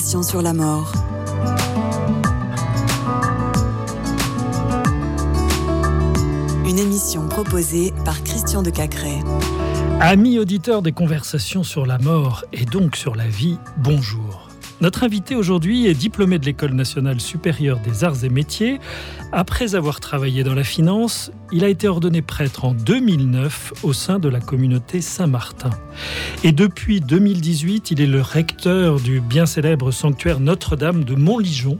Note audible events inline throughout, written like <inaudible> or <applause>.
sur la mort. Une émission proposée par Christian de Cacré. Amis auditeurs des conversations sur la mort et donc sur la vie, bonjour. Notre invité aujourd'hui est diplômé de l'École nationale supérieure des arts et métiers. Après avoir travaillé dans la finance, il a été ordonné prêtre en 2009 au sein de la communauté Saint-Martin. Et depuis 2018, il est le recteur du bien célèbre sanctuaire Notre-Dame de Montligeon,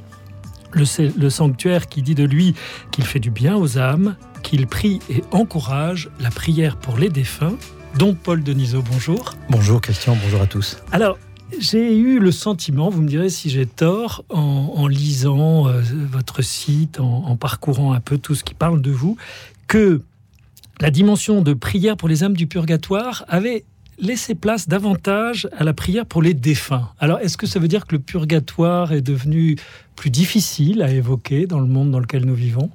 le, le sanctuaire qui dit de lui qu'il fait du bien aux âmes, qu'il prie et encourage la prière pour les défunts. Donc Paul Denisot, bonjour. Bonjour Christian, bonjour à tous. Alors, j'ai eu le sentiment, vous me direz si j'ai tort, en, lisant euh, votre site, en, parcourant un peu tout ce qui parle de vous, que la dimension de prière pour les âmes du purgatoire avait laissé place davantage à la prière pour les défunts. Alors, est-ce que ça veut dire que le purgatoire est devenu plus difficile à évoquer dans le monde dans lequel nous vivons?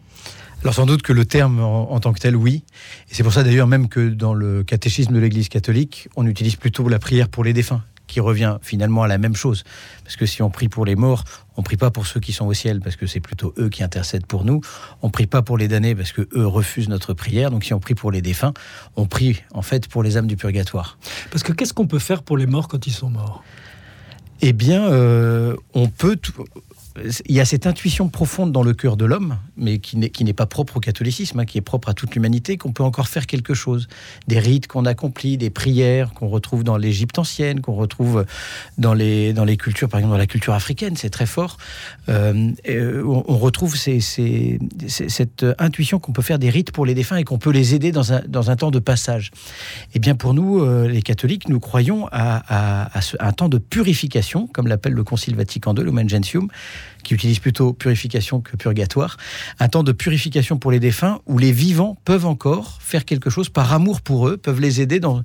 Alors sans doute que le terme en, tant que tel, oui. C'est pour ça d'ailleurs même que dans le catéchisme de l'Église catholique, on utilise plutôt la prière pour les défunts qui revient finalement à la même chose. Parce que si on prie pour les morts, on prie pas pour ceux qui sont au ciel, parce que c'est plutôt eux qui intercèdent pour nous. On prie pas pour les damnés, parce que eux refusent notre prière. Donc si on prie pour les défunts, on prie en fait pour les âmes du purgatoire. Parce que qu'est-ce qu'on peut faire pour les morts quand ils sont morts? Eh bien, euh, on peut... Tout il y a cette intuition profonde dans le cœur de l'homme, mais qui n'est pas propre au catholicisme, hein, qui est propre à toute l'humanité, qu'on peut encore faire quelque chose. Des rites qu'on accomplit, des prières qu'on retrouve dans l'Égypte ancienne, qu'on retrouve dans les, dans les cultures, par exemple dans la culture africaine, c'est très fort. Euh, on, on, retrouve cette intuition qu'on peut faire des rites pour les défunts et qu'on peut les aider dans un, dans un temps de passage. Eh bien, pour nous, euh, les catholiques, nous croyons à un temps de purification, comme l'appelle le Concile Vatican II, Lumen Gentium, qui utilise plutôt purification que purgatoire, un temps de purification pour les défunts où les vivants peuvent encore faire quelque chose par amour pour eux, peuvent les aider dans,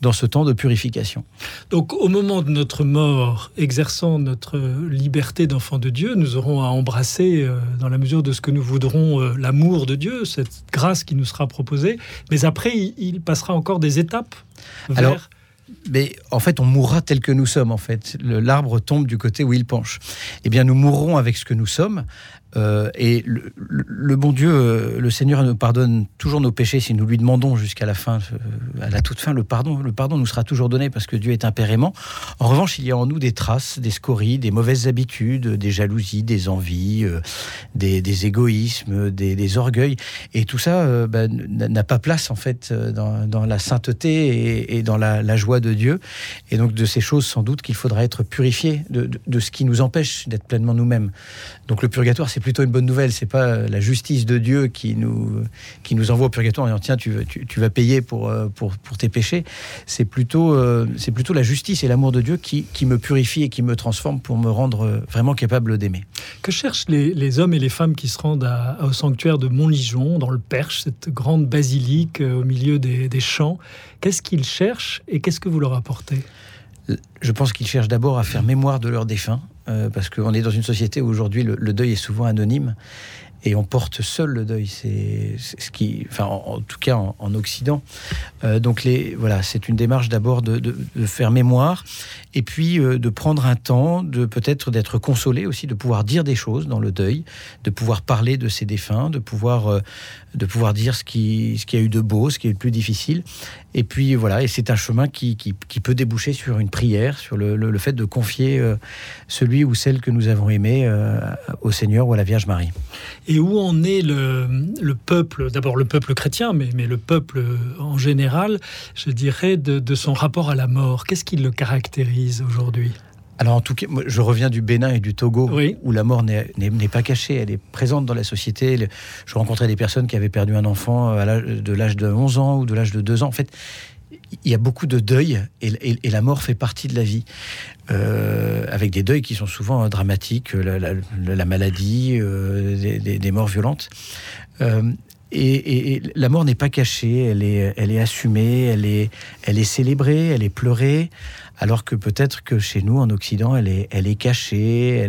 dans ce temps de purification. Donc au moment de notre mort, exerçant notre liberté d'enfant de Dieu, nous aurons à embrasser, euh, dans la mesure de ce que nous voudrons, euh, l'amour de Dieu, cette grâce qui nous sera proposée, mais après, il, il passera encore des étapes vers... Alors, mais en fait, on mourra tel que nous sommes. En fait, l'arbre tombe du côté où il penche. Eh bien, nous mourrons avec ce que nous sommes. Euh, et le, bon Dieu, euh, le Seigneur nous pardonne toujours nos péchés si nous lui demandons jusqu'à la fin, euh, à la toute fin, le pardon. Le pardon nous sera toujours donné parce que Dieu est aimant. En revanche, il y a en nous des traces, des scories, des mauvaises habitudes, des jalousies, des envies, des, des, égoïsmes, des, orgueils. Et tout ça bah, n'a pas place en fait dans, la sainteté et, dans la, joie de Dieu. Et donc de ces choses, sans doute qu'il faudra être purifié de, de, de ce qui nous empêche d'être pleinement nous-mêmes. Donc le purgatoire, c'est plutôt une bonne nouvelle. C'est pas la justice de Dieu qui nous, qui nous envoie au purgatoire en disant tiens, tu, tu, tu vas payer pour, pour, pour tes péchés. C'est plutôt, euh, c'est plutôt la justice et l'amour de Dieu qui, qui me purifie et qui me transforme pour me rendre vraiment capable d'aimer. Que cherchent les, les, hommes et les femmes qui se rendent à, au sanctuaire de Montligeon, dans le Perche, cette grande basilique euh, au milieu des, des champs? Qu'est-ce qu'ils cherchent et qu'est-ce que vous leur apportez je pense qu'ils cherchent d'abord à faire mémoire de leurs défunts, euh, parce qu'on est dans une société où aujourd'hui le, le, deuil est souvent anonyme et on porte seul le deuil. C'est ce qui, enfin, en, tout cas en, en Occident. Euh, donc les, voilà, c'est une démarche d'abord de, faire mémoire et puis euh, de prendre un temps, de peut-être d'être consolé aussi, de pouvoir dire des choses dans le deuil, de pouvoir parler de ses défunts, de pouvoir euh, de pouvoir dire ce qui ce qui a eu de beau, ce qui est le plus difficile. Et puis voilà, et c'est un chemin qui, qui, peut déboucher sur une prière, sur le, le, fait de confier celui ou celle que nous avons aimé au Seigneur ou à la Vierge Marie. Où en est le, le peuple, d'abord le peuple chrétien, mais, mais le peuple en général, je dirais, de, de son rapport à la mort? Qu'est-ce qui le caractérise aujourd'hui? Alors en tout cas, je reviens du Bénin et du Togo, oui. où la mort n'est pas cachée, elle est présente dans la société. Je rencontrais des personnes qui avaient perdu un enfant à de l'âge de 11 ans ou de l'âge de 2 ans. En fait, il y a beaucoup de deuil et, la mort fait partie de la vie, euh, avec des deuils qui sont souvent dramatiques, la, la, la maladie, euh, des, morts violentes. Euh, et, la mort n'est pas cachée, elle est, assumée, elle est, célébrée, elle est pleurée, alors que peut-être que chez nous, en Occident, elle est, cachée,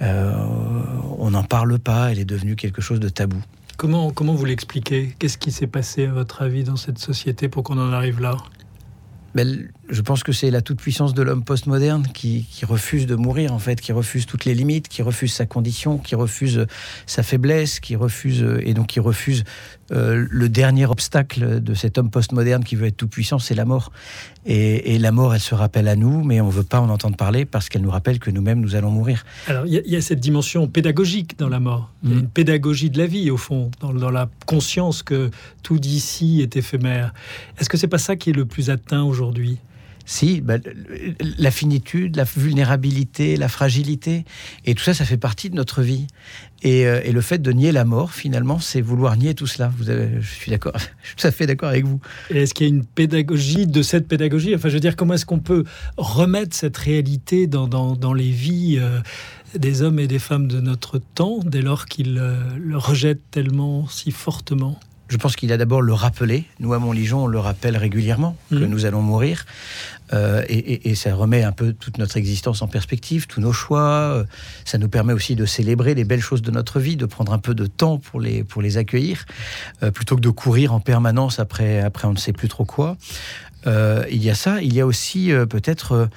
on n'en parle pas, elle est devenue quelque chose de tabou. Comment, vous l'expliquez? Qu'est-ce qui s'est passé, à votre avis, dans cette société pour qu'on en arrive là? Ben, je pense que c'est la toute-puissance de l'homme postmoderne qui, qui, refuse de mourir, en fait, qui refuse toutes les limites, qui refuse sa condition, qui refuse sa faiblesse, qui refuse, et donc qui refuse euh, le dernier obstacle de cet homme postmoderne qui veut être tout-puissant, c'est la mort. Et, la mort, elle se rappelle à nous, mais on ne veut pas en entendre parler parce qu'elle nous rappelle que nous-mêmes, nous allons mourir. Alors, il y, a cette dimension pédagogique dans la mort. Il y a mm. une pédagogie de la vie, au fond, dans, dans la conscience que tout d'ici est éphémère. Est-ce que c'est pas ça qui est le plus atteint aujourd'hui? Si, bah, la finitude, la vulnérabilité, la fragilité, et tout ça, ça fait partie de notre vie. Et, euh, le fait de nier la mort, finalement, c'est vouloir nier tout cela. Je suis d'accord, <laughs> je tout à fait d'accord avec vous. est-ce qu'il y a une pédagogie de cette pédagogie? Enfin, je veux dire, comment est-ce qu'on peut remettre cette réalité dans, dans, les vies euh, des hommes et des femmes de notre temps, dès lors qu'ils euh, le rejettent tellement, si fortement? Je pense qu'il a d'abord le rappeler. Nous, à Montligeon, on le rappelle régulièrement que mmh. nous allons mourir. Euh, et, ça remet un peu toute notre existence en perspective, tous nos choix. Euh, ça nous permet aussi de célébrer les belles choses de notre vie, de prendre un peu de temps pour les, pour les accueillir, euh, plutôt que de courir en permanence après, après on ne sait plus trop quoi. il y a ça. Il y a aussi peut-être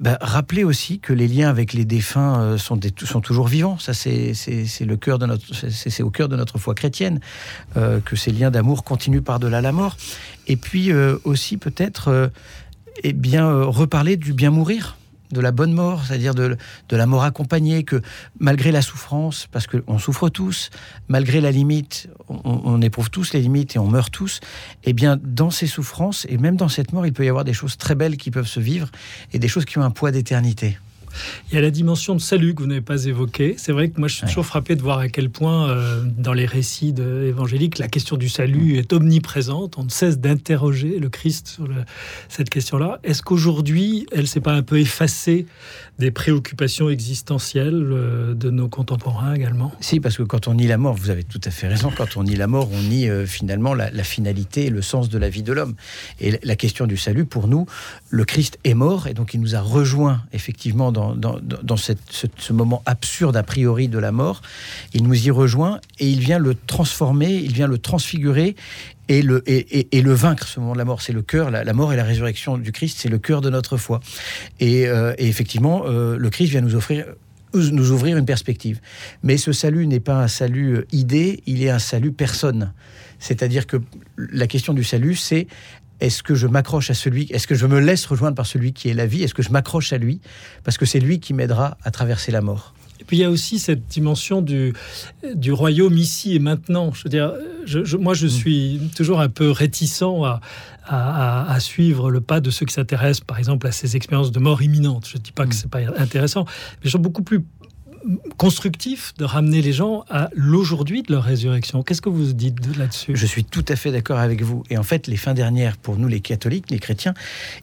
bah, rappeler aussi que les liens avec les défunts euh, sont, sont toujours vivants. Ça, c'est le cœur de notre, c'est au cœur de notre foi chrétienne euh, que ces liens d'amour continuent par-delà la mort. Et puis euh, aussi peut-être, eh bien, reparler du bien mourir de la bonne mort, c'est-à-dire de, la mort accompagnée, que malgré la souffrance, parce qu'on souffre tous, malgré la limite, on, éprouve tous les limites et on meurt tous, et eh bien dans ces souffrances, et même dans cette mort, il peut y avoir des choses très belles qui peuvent se vivre, et des choses qui ont un poids d'éternité. Il y a la dimension de salut que vous n'avez pas évoquée. C'est vrai que moi, je suis toujours frappé de voir à quel point, euh, dans les récits évangéliques, la question du salut est omniprésente. On ne cesse d'interroger le Christ sur cette question-là. Est-ce qu'aujourd'hui, elle s'est pas un peu effacée des préoccupations existentielles euh, de nos contemporains également? Si, parce que quand on nie la mort, vous avez tout à fait raison, quand on nie la mort, on nie euh, finalement la, finalité et le sens de la vie de l'homme. Et la question du salut, pour nous, le Christ est mort et donc il nous a rejoints effectivement dans, dans, ce, moment absurde a priori de la mort. Il nous y rejoint et il vient le transformer, il vient le transfigurer et le, et, le vaincre, ce moment de la mort. C'est le cœur, la, mort et la résurrection du Christ, c'est le cœur de notre foi. Et, euh, effectivement, euh, le Christ vient nous offrir nous ouvrir une perspective. Mais ce salut n'est pas un salut euh, idée, il est un salut personne. C'est-à-dire que la question du salut, c'est est-ce que je m'accroche à celui, est-ce que je me laisse rejoindre par celui qui est la vie Est-ce que je m'accroche à lui Parce que c'est lui qui m'aidera à traverser la mort. Et puis il y a aussi cette dimension du, du royaume ici et maintenant. Je veux dire, je, moi je mm. suis toujours un peu réticent à, à, à, suivre le pas de ceux qui s'intéressent, par exemple, à ces expériences de mort imminente. Je ne dis pas que mm. c'est pas intéressant, mais je suis beaucoup plus constructif de ramener les gens à l'aujourd'hui de leur résurrection. Qu'est-ce que vous dites là-dessus? Je suis tout à fait d'accord avec vous. Et en fait, les fins dernières, pour nous les catholiques, les chrétiens,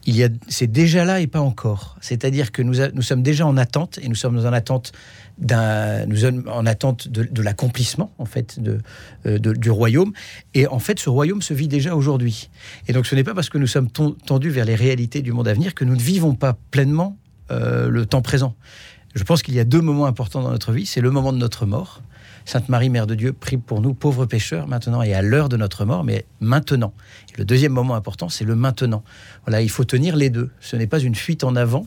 il y a, c'est déjà là et pas encore. C'est-à-dire que nous, sommes déjà en attente, et nous sommes en attente d'un, nous sommes en attente de, l'accomplissement en fait euh, du royaume. Et en fait, ce royaume se vit déjà aujourd'hui. Et donc, ce n'est pas parce que nous sommes tendus vers les réalités du monde à venir que nous ne vivons pas pleinement euh, le temps présent. Je pense qu'il y a deux moments importants dans notre vie. C'est le moment de notre mort. Sainte Marie, Mère de Dieu, prie pour nous, pauvres pécheurs, maintenant et à l'heure de notre mort, mais maintenant. le deuxième moment important, c'est le maintenant. Voilà, il faut tenir les deux. Ce n'est pas une fuite en avant.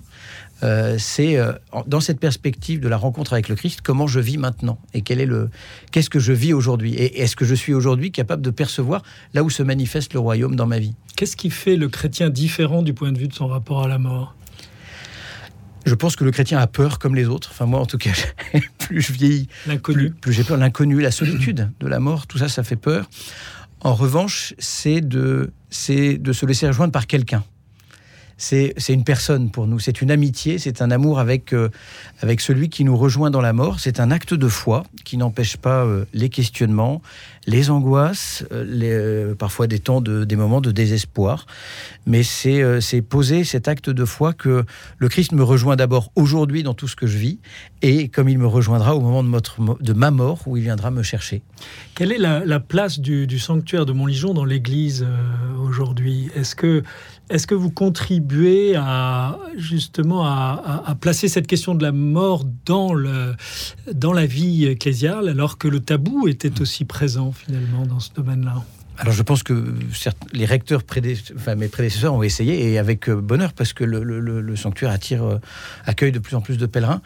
Euh, c'est euh, dans cette perspective de la rencontre avec le Christ, comment je vis maintenant et quel est le, qu'est-ce que je vis aujourd'hui et est-ce que je suis aujourd'hui capable de percevoir là où se manifeste le royaume dans ma vie? Qu'est-ce qui fait le chrétien différent du point de vue de son rapport à la mort? Je pense que le chrétien a peur comme les autres. Enfin, moi, en tout cas, <laughs> plus je vieillis, plus, plus j'ai peur. L'inconnu, la solitude de la mort, tout ça, ça fait peur. En revanche, c'est de, c'est de se laisser rejoindre par quelqu'un c'est une personne pour nous, c'est une amitié, c'est un amour avec, euh, avec celui qui nous rejoint dans la mort. C'est un acte de foi qui n'empêche pas euh, les questionnements, les angoisses, euh, parfois des temps, de, des moments de désespoir. Mais c'est poser cet acte de foi que le Christ me rejoint d'abord aujourd'hui dans tout ce que je vis et comme il me rejoindra au moment de, ma mort où il viendra me chercher. Quelle est la, place du, du, sanctuaire de Montligeon dans l'Église aujourd'hui? Est-ce que est-ce que vous contribuez à justement à, placer cette question de la mort dans, le, dans la vie ecclésiale alors que le tabou était aussi présent finalement dans ce domaine-là? Alors je pense que les recteurs, enfin, mes prédécesseurs ont essayé et avec euh, bonheur parce que le, sanctuaire attire, euh, accueille de plus en plus de pèlerins.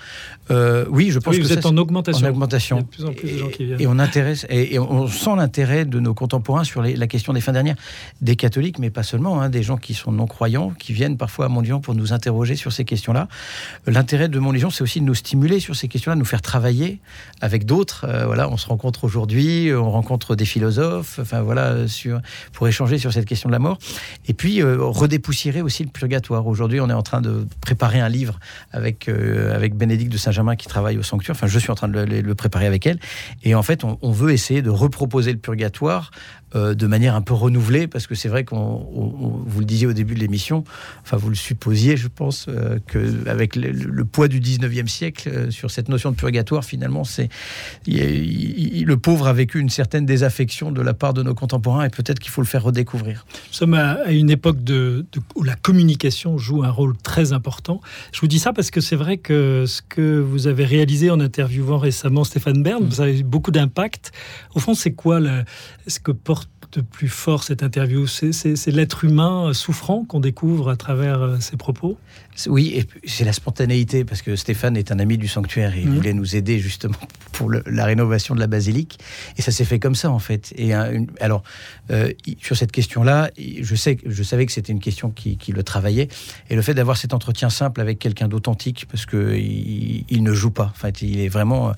Euh, oui, je pense oui, que vous êtes en augmentation. En augmentation. Il y a de plus en plus de gens qui viennent. Et on intéresse et, on sent l'intérêt de nos contemporains sur la question des fins dernières, des catholiques, mais pas seulement, hein, des gens qui sont non croyants, qui viennent parfois à Montlégion pour nous interroger sur ces questions-là. L'intérêt de Montlégion, c'est aussi de nous stimuler sur ces questions-là, de nous faire travailler avec d'autres. voilà, on se rencontre aujourd'hui, on rencontre des philosophes. Enfin voilà sur, pour échanger sur cette question de la mort. Et puis, euh, redépoussiérer aussi le purgatoire. Aujourd'hui, on est en train de préparer un livre avec, euh, avec Bénédicte de Saint-Germain qui travaille au sanctuaire. Enfin, je suis en train de le, préparer avec elle. Et en fait, on, veut essayer de reproposer le purgatoire euh, de manière un peu renouvelée, parce que c'est vrai qu'on, vous le disiez au début de l'émission, enfin vous le supposiez, je pense, euh, que avec le, poids du 19e siècle euh, sur cette notion de purgatoire, finalement, c'est le pauvre a vécu une certaine désaffection de la part de nos contemporains, et peut-être qu'il faut le faire redécouvrir. Nous sommes à, une époque de, où la communication joue un rôle très important. Je vous dis ça parce que c'est vrai que ce que vous avez réalisé en interviewant récemment Stéphane Bern, mm. vous avez eu beaucoup d'impact. Au fond, c'est quoi ce que porte de plus fort cette interview C'est l'être humain souffrant qu'on découvre à travers ses euh, propos? Oui, c'est la spontanéité, parce que Stéphane est un ami du sanctuaire et il mmh. voulait nous aider justement <laughs> pour la rénovation de la basilique. Et ça s'est fait comme ça, en fait. Et alors, euh, sur cette question-là, je, sais, je savais que c'était une question qui, le travaillait. Et le fait d'avoir cet entretien simple avec quelqu'un d'authentique, parce qu'il il ne joue pas. En fait, il est vraiment.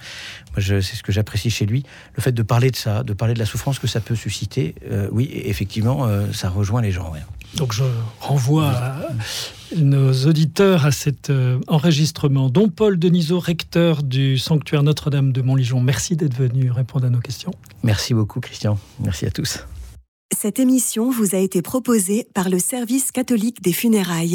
C'est ce que j'apprécie chez lui. Le fait de parler de ça, de parler de la souffrance que ça peut susciter, euh, oui, effectivement, euh, ça rejoint les gens. Donc je renvoie nos auditeurs à cet euh, enregistrement. Dont Paul Denisot, recteur du sanctuaire Notre-Dame de Montligeon, merci d'être venu répondre à nos questions. Merci beaucoup Christian, merci à tous. Cette émission vous a été proposée par le service catholique des funérailles.